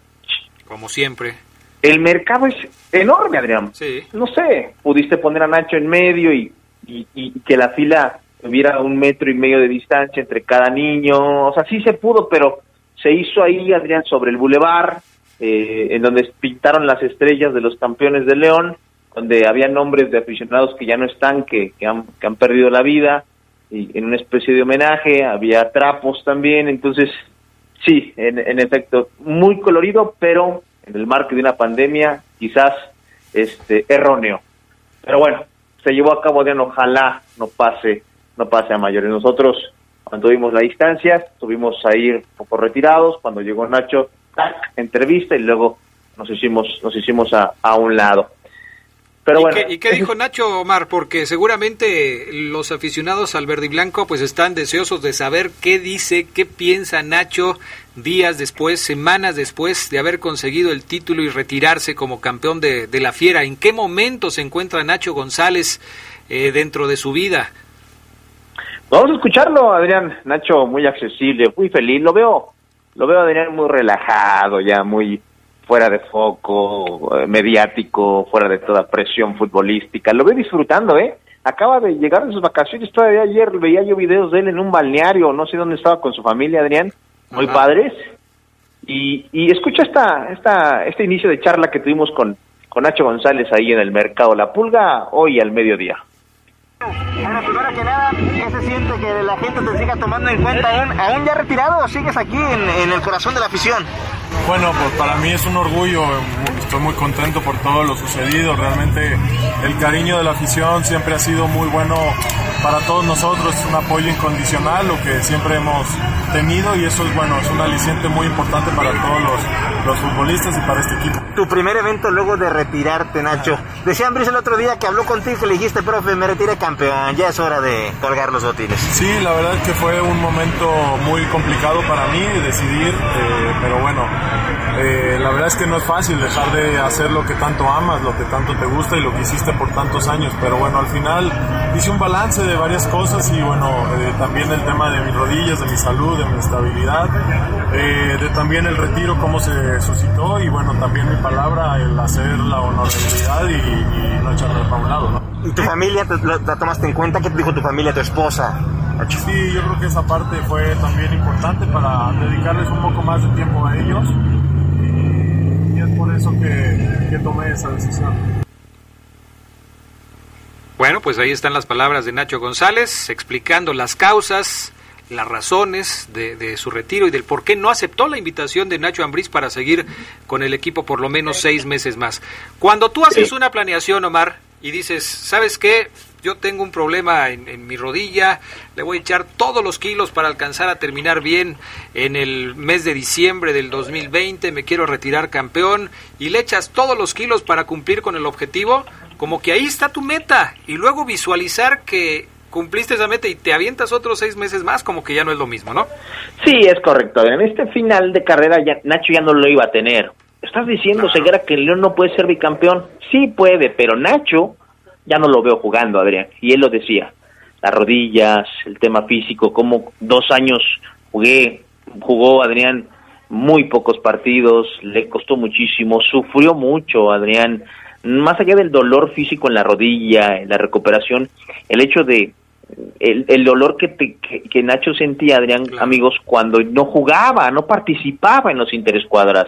Como siempre. El mercado es enorme, Adrián. Sí. No sé, pudiste poner a Nacho en medio y, y que la fila hubiera un metro y medio de distancia entre cada niño, o sea, sí se pudo, pero se hizo ahí, Adrián, sobre el bulevar, eh, en donde pintaron las estrellas de los campeones de León, donde había nombres de aficionados que ya no están, que, que, han, que han perdido la vida, y en una especie de homenaje, había trapos también, entonces, sí, en, efecto, muy colorido, pero en el marco de una pandemia, quizás este erróneo. Pero bueno, se llevó a cabo, de ojalá no pase no pase a mayores. Nosotros mantuvimos la distancia, estuvimos ahí un poco retirados, cuando llegó Nacho, entrevista y luego nos hicimos, nos hicimos a, a un lado. Pero bueno. ¿Y qué, dijo Nacho Omar? Porque seguramente los aficionados al verde y blanco pues están deseosos de saber qué dice, qué piensa Nacho días después, semanas después de haber conseguido el título y retirarse como campeón de, la Fiera. ¿En qué momento se encuentra Nacho González eh, dentro de su vida? Vamos a escucharlo, Adrián. Nacho muy accesible, muy feliz. Lo veo, lo veo Adrián muy relajado, ya muy fuera de foco, eh, mediático, fuera de toda presión futbolística. Lo veo disfrutando, ¿eh? Acaba de llegar de sus vacaciones, todavía ayer veía yo videos de él en un balneario, no sé dónde estaba con su familia, Adrián, muy padres. Y, y escucha esta, esta, este inicio de charla que tuvimos con, con Nacho González ahí en el mercado La Pulga hoy al mediodía. Bueno, primero que nada, ¿qué se siente que la gente te siga tomando en cuenta aún, aún ya retirado o sigues aquí en, en el corazón de la afición? Bueno, pues para mí es un orgullo, estoy muy contento por todo lo sucedido, realmente el cariño de la afición siempre ha sido muy bueno para todos nosotros, es un apoyo incondicional, lo que siempre hemos tenido y eso es bueno, es un aliciente muy importante para todos los, los futbolistas y para este equipo. Tu primer evento luego de retirarte, Nacho. Decía Ambris el otro día que habló contigo y le dijiste, profe, me retiré campeón, ya es hora de colgar los botines. Sí, la verdad es que fue un momento muy complicado para mí decidir, eh, pero bueno, eh, la verdad es que no es fácil dejar de hacer lo que tanto amas, lo que tanto te gusta y lo que hiciste por tantos años, pero bueno, al final hice un balance de varias cosas y bueno, eh, también el tema de mis rodillas, de mi salud, de mi estabilidad, eh, de también el retiro, cómo se suscitó y bueno, también mi palabra, el hacer la honorabilidad y, no echarme para un lado. ¿Y tu familia la tomaste en cuenta? ¿Qué te dijo tu familia, tu esposa? Sí, yo creo que esa parte fue también importante para dedicarles un poco más de tiempo a ellos eso que, tomé esa decisión. Bueno, pues ahí están las palabras de Nacho González explicando las causas, las razones de, su retiro y del por qué no aceptó la invitación de Nacho Ambriz para seguir con el equipo por lo menos seis meses más. Cuando tú haces una planeación, Omar, y dices, ¿sabes qué? Yo tengo un problema en, mi rodilla, le voy a echar todos los kilos para alcanzar a terminar bien en el mes de diciembre del 2020, me quiero retirar campeón y le echas todos los kilos para cumplir con el objetivo, como que ahí está tu meta y luego visualizar que cumpliste esa meta y te avientas otros seis meses más, como que ya no es lo mismo, ¿no? Sí, es correcto. En este final de carrera ya, Nacho ya no lo iba a tener. ¿Estás diciendo, Segura, que el León no puede ser bicampeón? Sí puede, pero Nacho ya no lo veo jugando, Adrián. Y él lo decía, las rodillas, el tema físico, como dos años jugué, jugó Adrián muy pocos partidos, le costó muchísimo, sufrió mucho Adrián, más allá del dolor físico en la rodilla, en la recuperación, el hecho de el, el dolor que, que, Nacho sentía, Adrián, amigos, cuando no jugaba, no participaba en los interescuadras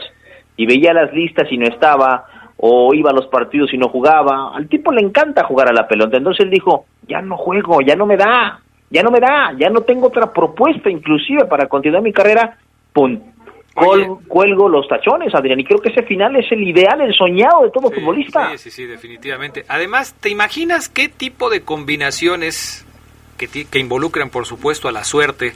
y veía las listas y no estaba, o iba a los partidos y no jugaba. Al tipo le encanta jugar a la pelota. Entonces él dijo, ya no juego, ya no me da, ya no me da, ya no tengo otra propuesta inclusive para continuar mi carrera. Pum, cuelgo los tachones, Adrián, y creo que ese final es el ideal, el soñado de todo futbolista. Sí, sí, sí, definitivamente. Además, ¿te imaginas qué tipo de combinaciones que, que involucran, por supuesto, a la suerte,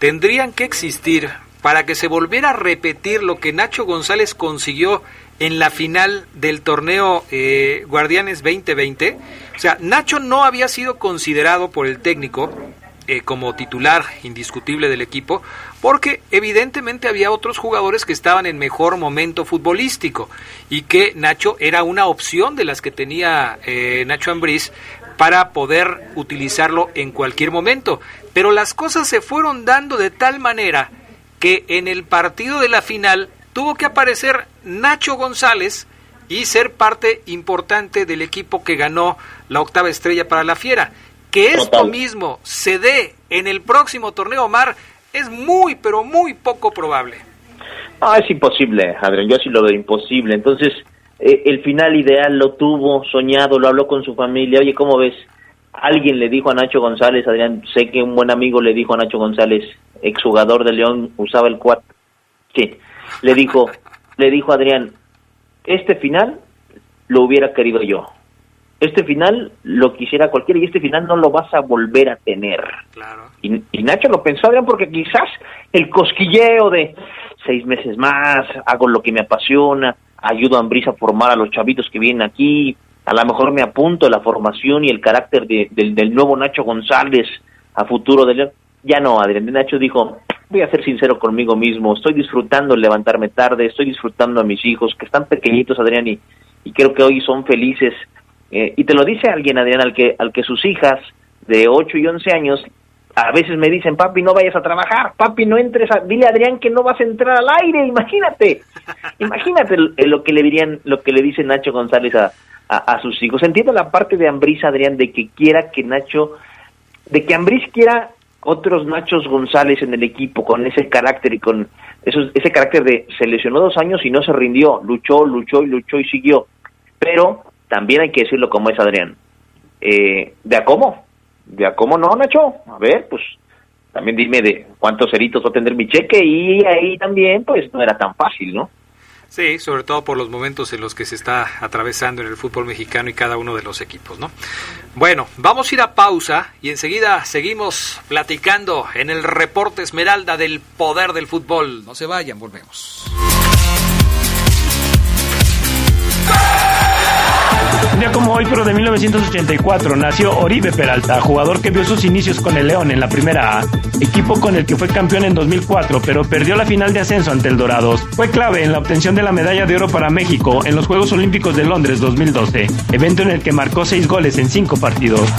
tendrían que existir para que se volviera a repetir lo que Nacho González consiguió en la final del torneo eh, Guardianes 2020. O sea, Nacho no había sido considerado por el técnico eh, como titular indiscutible del equipo, porque evidentemente había otros jugadores que estaban en mejor momento futbolístico y que Nacho era una opción de las que tenía eh, Nacho Ambriz para poder utilizarlo en cualquier momento. Pero las cosas se fueron dando de tal manera que en el partido de la final tuvo que aparecer Nacho González y ser parte importante del equipo que ganó la octava estrella para la Fiera. Que esto mismo se dé en el próximo torneo Mar es muy, pero muy poco probable. Ah, es imposible, Adrián, yo sí lo veo imposible. Entonces, eh, el final ideal lo tuvo, soñado, lo habló con su familia. Oye, ¿cómo ves? Alguien le dijo a Nacho González, Adrián, sé que un buen amigo le dijo a Nacho González, exjugador de León, usaba el cuarto. Sí, le dijo, le dijo Adrián, este final lo hubiera querido yo. Este final lo quisiera cualquiera y este final no lo vas a volver a tener. Y, y, Nacho lo pensó, Adrián, porque quizás el cosquilleo de seis meses más, hago lo que me apasiona, ayudo a Ambrisa a formar a los chavitos que vienen aquí, a lo mejor me apunto la formación y el carácter de, del nuevo Nacho González a futuro de León. Ya no, Adrián Nacho dijo, voy a ser sincero conmigo mismo, estoy disfrutando el levantarme tarde, estoy disfrutando a mis hijos, que están pequeñitos, Adrián, y, y creo que hoy son felices. Eh, y te lo dice alguien, Adrián, al que, al que sus hijas de 8 y 11 años a veces me dicen, papi, no vayas a trabajar, papi, no entres, a... dile a Adrián que no vas a entrar al aire, imagínate, imagínate lo que le dirían, lo que le dice Nacho González a, a, sus hijos. Entiendo la parte de Ambriz, Adrián, de que quiera que Nacho, de que Ambriz quiera otros Nachos González en el equipo con ese carácter y con ese carácter de se lesionó dos años y no se rindió, luchó, luchó y luchó y siguió. Pero también hay que decirlo como es Adrián. Eh, ¿De a cómo? ¿De a cómo no, Nacho? A ver, pues también dime de cuántos ceritos va a tener mi cheque y ahí también pues no era tan fácil, ¿no? Sí, sobre todo por los momentos en los que se está atravesando en el fútbol mexicano y cada uno de los equipos, ¿no? Bueno, vamos a ir a pausa y enseguida seguimos platicando en el reporte Esmeralda del poder del fútbol. No se vayan, volvemos. Un día como hoy, pero de 1984, nació Oribe Peralta, jugador que vio sus inicios con el León en la primera A, equipo con el que fue campeón en 2004, pero perdió la final de ascenso ante el Dorados. Fue clave en la obtención de la medalla de oro para México en los Juegos Olímpicos de Londres 2012, evento en el que marcó seis goles en cinco partidos.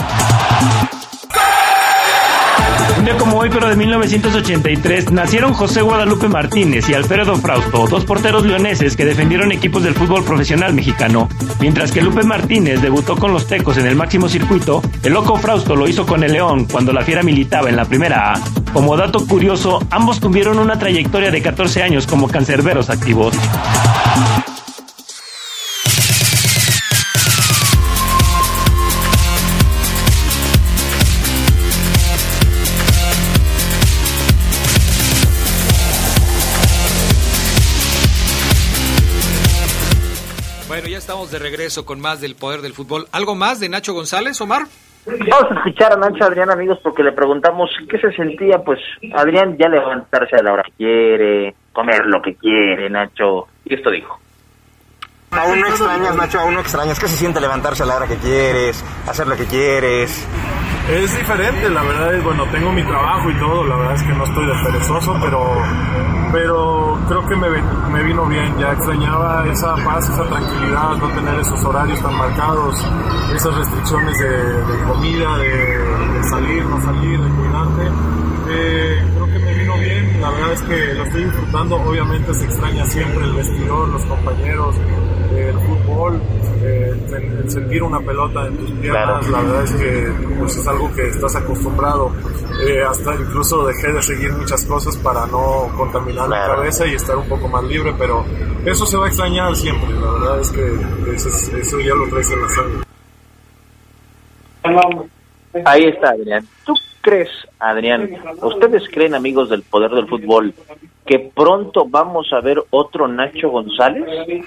Como hoy, pero de 1983, nacieron José Guadalupe Martínez y Alfredo Frausto, dos porteros leoneses que defendieron equipos del fútbol profesional mexicano. Mientras que Lupe Martínez debutó con los Tecos en el máximo circuito, el loco Frausto lo hizo con el León cuando la fiera militaba en la primera A. Como dato curioso, ambos tuvieron una trayectoria de 14 años como cancerberos activos. Estamos de regreso con más del poder del fútbol. ¿Algo más de Nacho González, Omar? Vamos a escuchar a Nacho Adrián, amigos, porque le preguntamos qué se sentía, pues Adrián ya levantarse a la hora que quiere, comer lo que quiere, Nacho, y esto dijo. Aún no extrañas, Nacho, aún no extrañas. ¿Qué se siente levantarse a la hora que quieres, hacer lo que quieres? Es diferente, la verdad es, bueno, tengo mi trabajo y todo, la verdad es que no estoy de perezoso, pero, pero creo que me, me vino bien, ya extrañaba esa paz, esa tranquilidad, no tener esos horarios tan marcados, esas restricciones de, comida, de, salir, no salir, de cuidarte. Eh, creo que me vino bien, la verdad es que lo estoy disfrutando, obviamente se extraña siempre el vestidor, los compañeros, el fútbol, el, sentir una pelota en tus piernas, la verdad es que pues, es algo que estás acostumbrado. Eh, hasta incluso dejé de seguir muchas cosas para no contaminar la cabeza y estar un poco más libre, pero eso se va a extrañar siempre, la verdad es que eso, ya lo traes en la sangre. Ahí está, Adrián. ¿Tú crees, Adrián, ustedes creen, amigos del poder del fútbol, que pronto vamos a ver otro Nacho González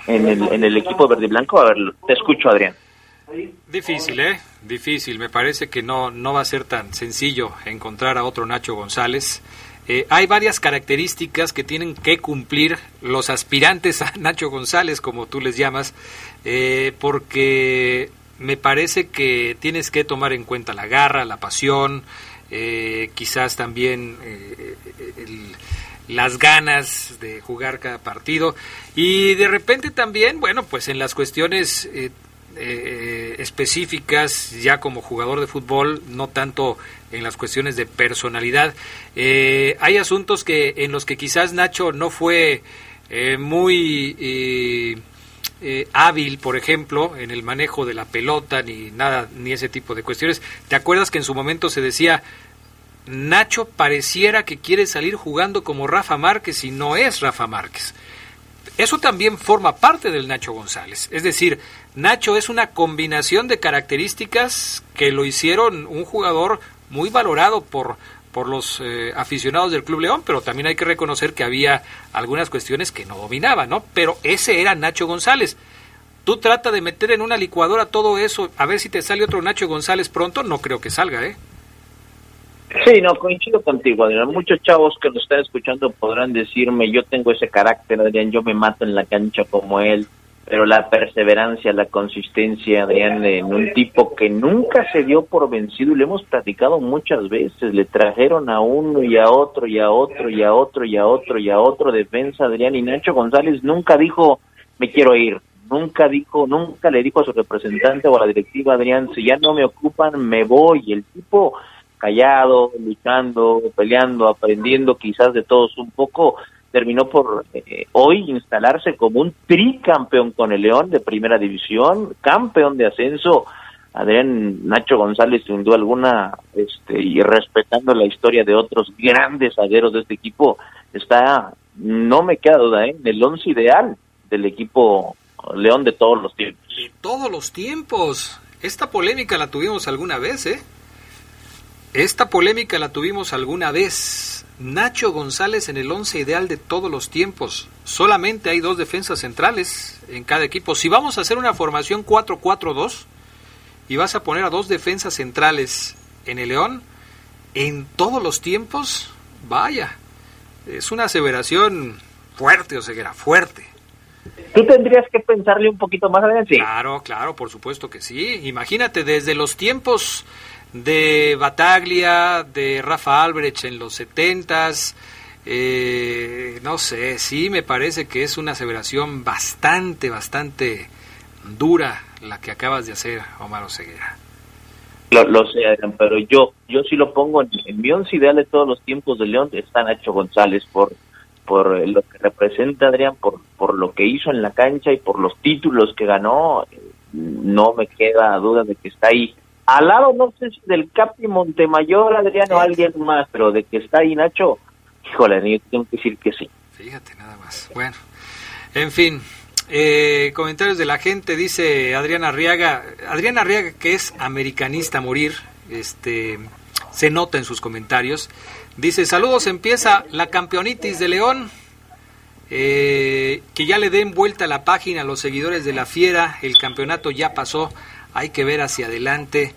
en el, en el equipo verde y blanco? A ver, te escucho, Adrián. Difícil, ¿eh? Difícil. Me parece que no, no va a ser tan sencillo encontrar a otro Nacho González. Eh, hay varias características que tienen que cumplir los aspirantes a Nacho González, como tú les llamas, eh, porque me parece que tienes que tomar en cuenta la garra, la pasión, eh, quizás también el las ganas de jugar cada partido. Y de repente también, bueno, pues en las cuestiones eh, eh, específicas ya como jugador de fútbol, no tanto en las cuestiones de personalidad, eh, hay asuntos que en los que quizás Nacho no fue muy hábil, por ejemplo, en el manejo de la pelota ni nada ni ese tipo de cuestiones. ¿Te acuerdas que en su momento se decía Nacho pareciera que quiere salir jugando como Rafa Márquez y no es Rafa Márquez. Eso también forma parte del Nacho González. Es decir, Nacho es una combinación de características que lo hicieron un jugador muy valorado por, por los eh, aficionados del Club León, pero también hay que reconocer que había algunas cuestiones que no dominaba, ¿no? Pero ese era Nacho González. Tú trata de meter en una licuadora todo eso, a ver si te sale otro Nacho González pronto, no creo que salga, ¿eh? Sí, no, coincido contigo, Adrián. Muchos chavos que nos están escuchando podrán decirme, yo tengo ese carácter, Adrián, yo me mato en la cancha como él. Pero la perseverancia, la consistencia, Adrián, en un tipo que nunca se dio por vencido, y lo hemos platicado muchas veces, le trajeron a uno y a otro y a otro y a otro y a otro y a otro defensa, Adrián, y Nacho González nunca dijo, me quiero ir, nunca dijo, nunca le dijo a su representante o a la directiva, Adrián, si ya no me ocupan, me voy, el tipo callado, luchando, peleando, aprendiendo quizás de todos un poco, terminó por eh, hoy instalarse como un tricampeón con el León de primera división, campeón de ascenso. Adrián Nacho González, sin duda alguna, este, y respetando la historia de otros grandes zagueros de este equipo, está, no me queda duda, ¿eh? en el once ideal del equipo León de todos los tiempos. De todos los tiempos. Esta polémica la tuvimos alguna vez, ¿eh? Esta polémica la tuvimos alguna vez. Nacho González en el once ideal de todos los tiempos. Solamente hay dos defensas centrales en cada equipo. Si vamos a hacer una formación 4-4-2 y vas a poner a dos defensas centrales en el León, en todos los tiempos, vaya, es una aseveración fuerte, o sea, fuerte. Tú tendrías que pensarle un poquito más adelante. Claro, claro, por supuesto que sí. Imagínate, desde los tiempos de Bataglia, de Rafa Albrecht en los setentas, eh, no sé, sí me parece que es una aseveración bastante, bastante dura la que acabas de hacer, Omar Oseguera. Lo, lo sé, Adrián, pero yo yo sí lo pongo en, mi once ideal de todos los tiempos de León, está Nacho González por por lo que representa Adrián, por, por lo que hizo en la cancha y por los títulos que ganó, no me queda duda de que está ahí al lado, no sé si del Capi Montemayor, Adriano, o alguien más, pero de que está ahí Nacho, híjole, yo tengo que decir que sí. Fíjate, nada más. Bueno, en fin, eh, comentarios de la gente, dice Adriana Arriaga, Adriana Arriaga que es americanista a morir, este, se nota en sus comentarios, dice, saludos, empieza la campeonitis de León, eh, que ya le den vuelta a la página a los seguidores de la Fiera, el campeonato ya pasó, hay que ver hacia adelante.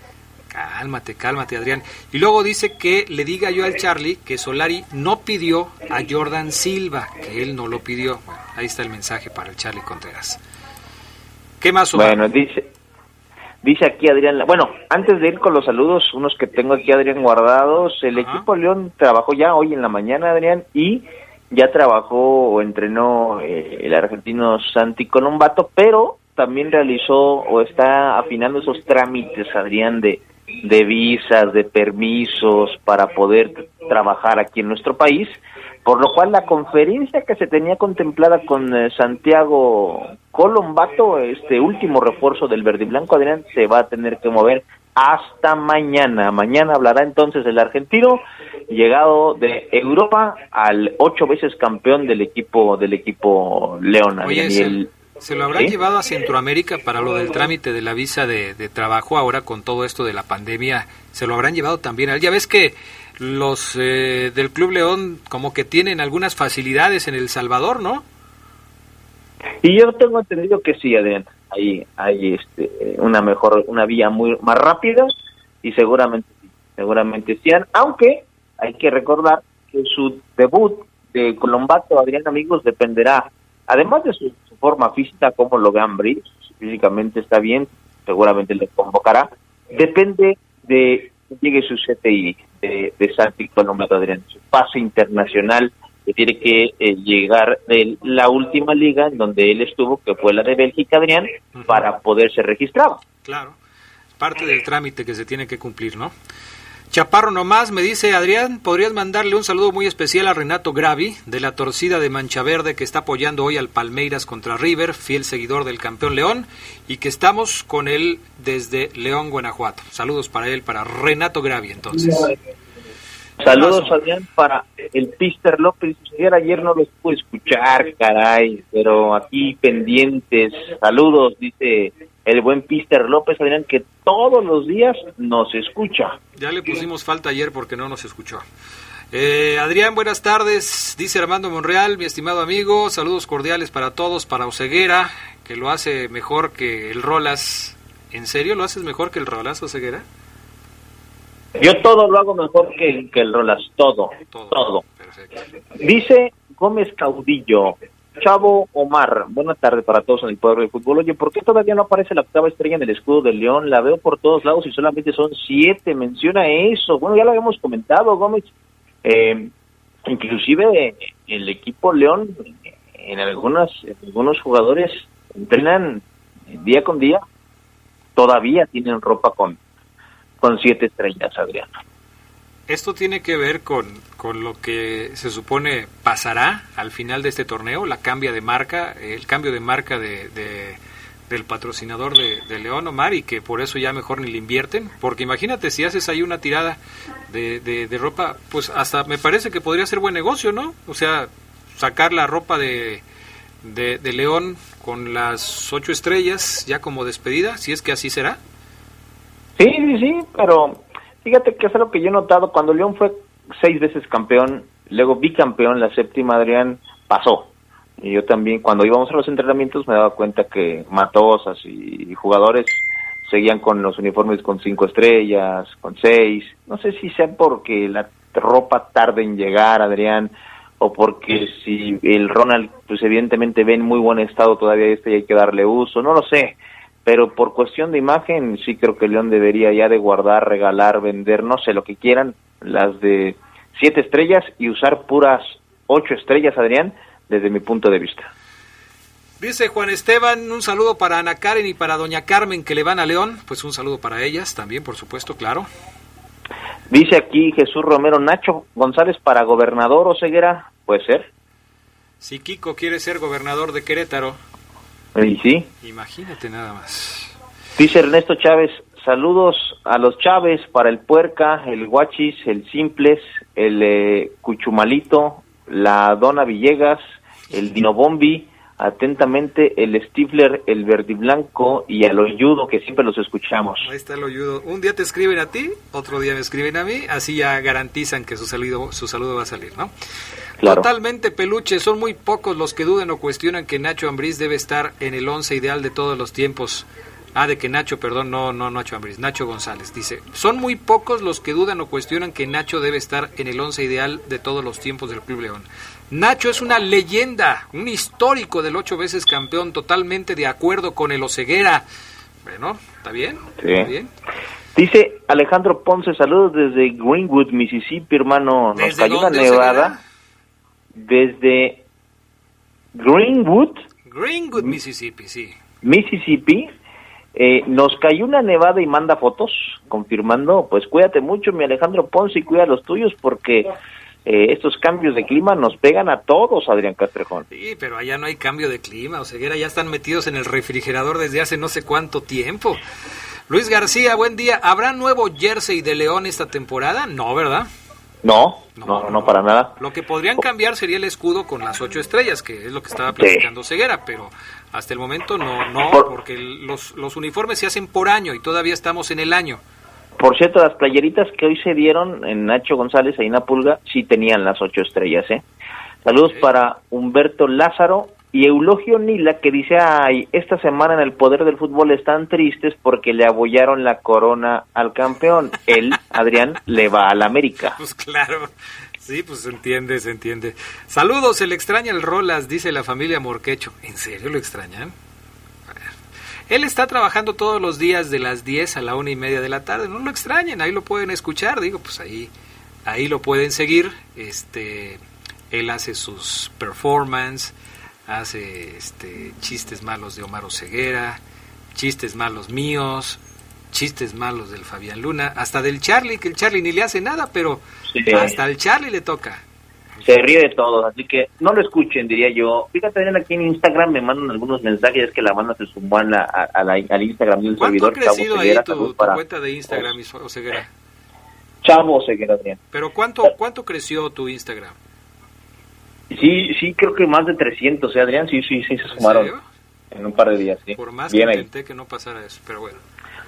Cálmate, cálmate, Adrián. Y luego dice que le diga yo al Charlie que Solari no pidió a Jordan Silva, que él no lo pidió. Bueno, ahí está el mensaje para el Charlie Contreras. ¿Qué más? Bueno, dice, dice aquí Adrián, bueno, antes de ir con los saludos, unos que tengo aquí Adrián guardados, el equipo León trabajó ya hoy en la mañana, Adrián, y ya trabajó o entrenó eh, el argentino Santi Colombato, pero también realizó o está afinando esos trámites, Adrián, de, de visas, de permisos para poder trabajar aquí en nuestro país, por lo cual la conferencia que se tenía contemplada con eh, Santiago Colombato, este último refuerzo del verde y blanco, Adrián, se va a tener que mover hasta mañana. Mañana hablará entonces el argentino, llegado de Europa al ocho veces campeón del equipo del equipo León. ¿Se lo habrán llevado a Centroamérica para lo del trámite de la visa de, trabajo ahora con todo esto de la pandemia? ¿Se lo habrán llevado también Ya ves que los eh, del Club León como que tienen algunas facilidades en El Salvador, ¿no? Y yo tengo entendido que sí, Adrián. Hay, hay este, una mejor, una vía muy más rápida y seguramente seguramente sí. Aunque hay que recordar que su debut de Colombato, Adrián, amigos, dependerá, además de su forma física, como lo vean Brice, físicamente está bien, seguramente le convocará. Depende de que llegue su CTI de, de Santi Colombato Adrián, su pase internacional que tiene que eh, llegar de la última liga en donde él estuvo, que fue la de Bélgica, Adrián, para poderse registrar. Claro, parte del trámite que se tiene que cumplir, ¿no? Chaparro nomás, me dice Adrián, ¿podrías mandarle un saludo muy especial a Renato Gravi, de la torcida de Mancha Verde, que está apoyando hoy al Palmeiras contra River, fiel seguidor del campeón León, y que estamos con él desde León, Guanajuato. Saludos para él, para Renato Gravi, entonces. Saludos, Adrián, para el Pister López. Ayer no los pude escuchar, caray, pero aquí pendientes. Saludos, dice el buen Pister López, Adrián, que todos los días nos escucha. Ya le pusimos falta ayer porque no nos escuchó. Eh, Adrián, buenas tardes, dice Armando Monreal, mi estimado amigo, saludos cordiales para todos, para Oseguera, que lo hace mejor que el Rolas. ¿En serio lo haces mejor que el Rolas, Oseguera? Yo todo lo hago mejor que, que el Rolas, todo, todo. Dice Gómez Caudillo, Chavo Omar, buena tarde para todos en el Poder del Fútbol. Oye, ¿por qué todavía no aparece la octava estrella en el escudo del León? La veo por todos lados y solamente son siete. Menciona eso. Bueno, ya lo habíamos comentado, Gómez. Eh, inclusive el equipo León, en algunas, en algunos jugadores entrenan día con día, todavía tienen ropa con, con siete estrellas, Adriano. Esto tiene que ver con, con lo que se supone pasará al final de este torneo, la cambia de marca, el cambio de marca de, de del patrocinador de, León Omar y que por eso ya mejor ni le invierten, porque imagínate si haces ahí una tirada de, de, de, ropa, pues hasta me parece que podría ser buen negocio, ¿no? O sea, sacar la ropa de, de, de León con las ocho estrellas ya como despedida, si es que así será. Sí, sí, sí, pero fíjate que es algo que yo he notado cuando León fue seis veces campeón, luego bicampeón, la séptima Adrián pasó. Y yo también, cuando íbamos a los entrenamientos, me daba cuenta que Matosas y, y jugadores seguían con los uniformes con cinco estrellas, con seis. No sé si sea porque la ropa tarde en llegar, Adrián, o porque si el Ronald, pues evidentemente ve en muy buen estado todavía este y hay que darle uso, no lo sé. Pero por cuestión de imagen, sí creo que León debería ya de guardar, regalar, vender, no sé, lo que quieran, las de siete estrellas y usar puras ocho estrellas, Adrián, desde mi punto de vista. Dice Juan Esteban, un saludo para Ana Karen y para Doña Carmen que le van a León. Pues un saludo para ellas también, por supuesto, claro. Dice aquí Jesús Romero, Nacho González para gobernador o ceguera, puede ser. Si Kiko quiere ser gobernador de Querétaro. Y sí. Imagínate nada más. Dice Ernesto Chávez, saludos a los Chávez para el Puerca, el Guachis, el Simples, el eh, Cuchumalito, la Dona Villegas, el Dinobombi, atentamente el Stifler, el Verdiblanco y el Oyudo, que siempre los escuchamos. Ahí está el Oyudo. Un día te escriben a ti, otro día me escriben a mí, así ya garantizan que su saludo, su saludo va a salir, ¿no? Claro. Totalmente peluche, son muy pocos los que dudan o cuestionan que Nacho Ambriz debe estar en el once ideal de todos los tiempos. Ah, de que Nacho, perdón, no, no Nacho Ambriz, Nacho González dice, son muy pocos los que dudan o cuestionan que Nacho debe estar en el once ideal de todos los tiempos del Club León. Nacho es una leyenda, un histórico del ocho veces campeón, totalmente de acuerdo con el Oceguera. Bueno, ¿está bien? Sí. ¿Está bien? Dice Alejandro Ponce, saludos desde Greenwood, Mississippi, hermano. Nos cayó una nevada desde Greenwood. Greenwood, Mississippi, sí. Mississippi. Eh, nos cayó una nevada y manda fotos confirmando, pues cuídate mucho mi Alejandro Ponce y cuida los tuyos porque eh, estos cambios de clima nos pegan a todos, Adrián Castrejón. Sí, pero allá no hay cambio de clima, o sea, ya están metidos en el refrigerador desde hace no sé cuánto tiempo. Luis García, buen día. ¿Habrá nuevo jersey de León esta temporada? No, ¿verdad? No, no, no, no, para nada. Lo que podrían cambiar sería el escudo con las ocho estrellas, que es lo que estaba platicando sí. Ceguera, pero hasta el momento no, no, por, porque los, los uniformes se hacen por año y todavía estamos en el año. Por cierto, las playeritas que hoy se dieron en Nacho González y Ina Pulga sí tenían las ocho estrellas, ¿eh? Saludos okay. para Humberto Lázaro y Eulogio Nila que dice, ay, esta semana en el poder del fútbol están tristes porque le abollaron la corona al campeón. Él, Adrián, le va al América. Pues claro, sí, pues se entiende, se entiende. Saludos, se le extraña el Rolas, dice la familia Morquecho. ¿En serio lo extrañan? Él está trabajando todos los días de las 10 a la una y media de la tarde. No lo extrañen, ahí lo pueden escuchar. Digo, pues ahí, ahí lo pueden seguir. Este, él hace sus performances, hace este, chistes malos de Omar Ceguera, chistes malos míos, chistes malos del Fabián Luna, hasta del Charlie, que el Charlie ni le hace nada, pero sí. hasta el Charlie le toca se ríe de todos, así que no lo escuchen, diría yo. Fíjate, también aquí en Instagram me mandan algunos mensajes, es que la banda se sumó a la, a la, al Instagram de un servidor. ¿Cuánto ha crecido ahí tu, tu cuenta de Instagram, Oseguera? Chavo Oseguera, Adrián. ¿Pero cuánto, cuánto creció tu Instagram? Sí, sí, creo que más de 300, ¿eh, Adrián? Sí, sí, sí, se sumaron. En un par de días, sí. Por más Bien que ahí. intenté que no pasara eso, pero bueno.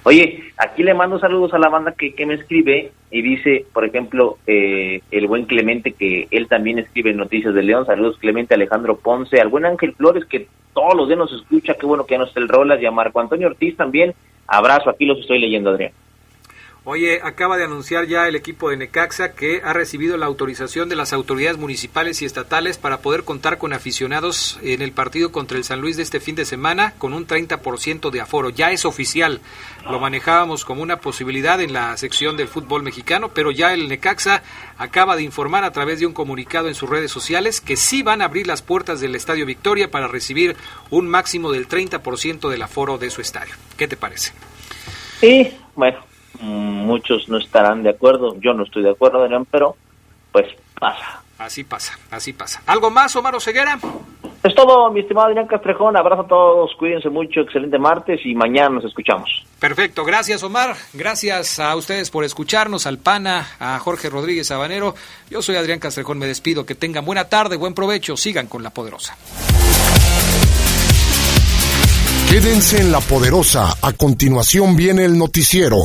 Oye, aquí le mando saludos a la banda que, que me escribe y dice, por ejemplo, eh, el buen Clemente, que él también escribe Noticias de León. Saludos, Clemente Alejandro Ponce. Al buen Ángel Flores, que todos los días nos escucha. Qué bueno que ya no está el Rolas. Y a Marco Antonio Ortiz también. Abrazo, aquí los estoy leyendo, Adrián. Oye, acaba de anunciar ya el equipo de Necaxa que ha recibido la autorización de las autoridades municipales y estatales para poder contar con aficionados en el partido contra el San Luis de este fin de semana con un 30% de aforo. Ya es oficial. Lo manejábamos como una posibilidad en la sección del fútbol mexicano, pero ya el Necaxa acaba de informar a través de un comunicado en sus redes sociales que sí van a abrir las puertas del Estadio Victoria para recibir un máximo del 30% del aforo de su estadio. ¿Qué te parece? Sí, bueno, muchos no estarán de acuerdo, yo no estoy de acuerdo, Adrián, pero pues pasa. Así pasa, así pasa. ¿Algo más, Omar Ceguera? Es todo, mi estimado Adrián Castrejón. Abrazo a todos, cuídense mucho, excelente martes y mañana nos escuchamos. Perfecto, gracias Omar, gracias a ustedes por escucharnos, al PANA, a Jorge Rodríguez Sabanero. Yo soy Adrián Castrejón, me despido, que tengan buena tarde, buen provecho, sigan con La Poderosa. Quédense en La Poderosa, a continuación viene el noticiero.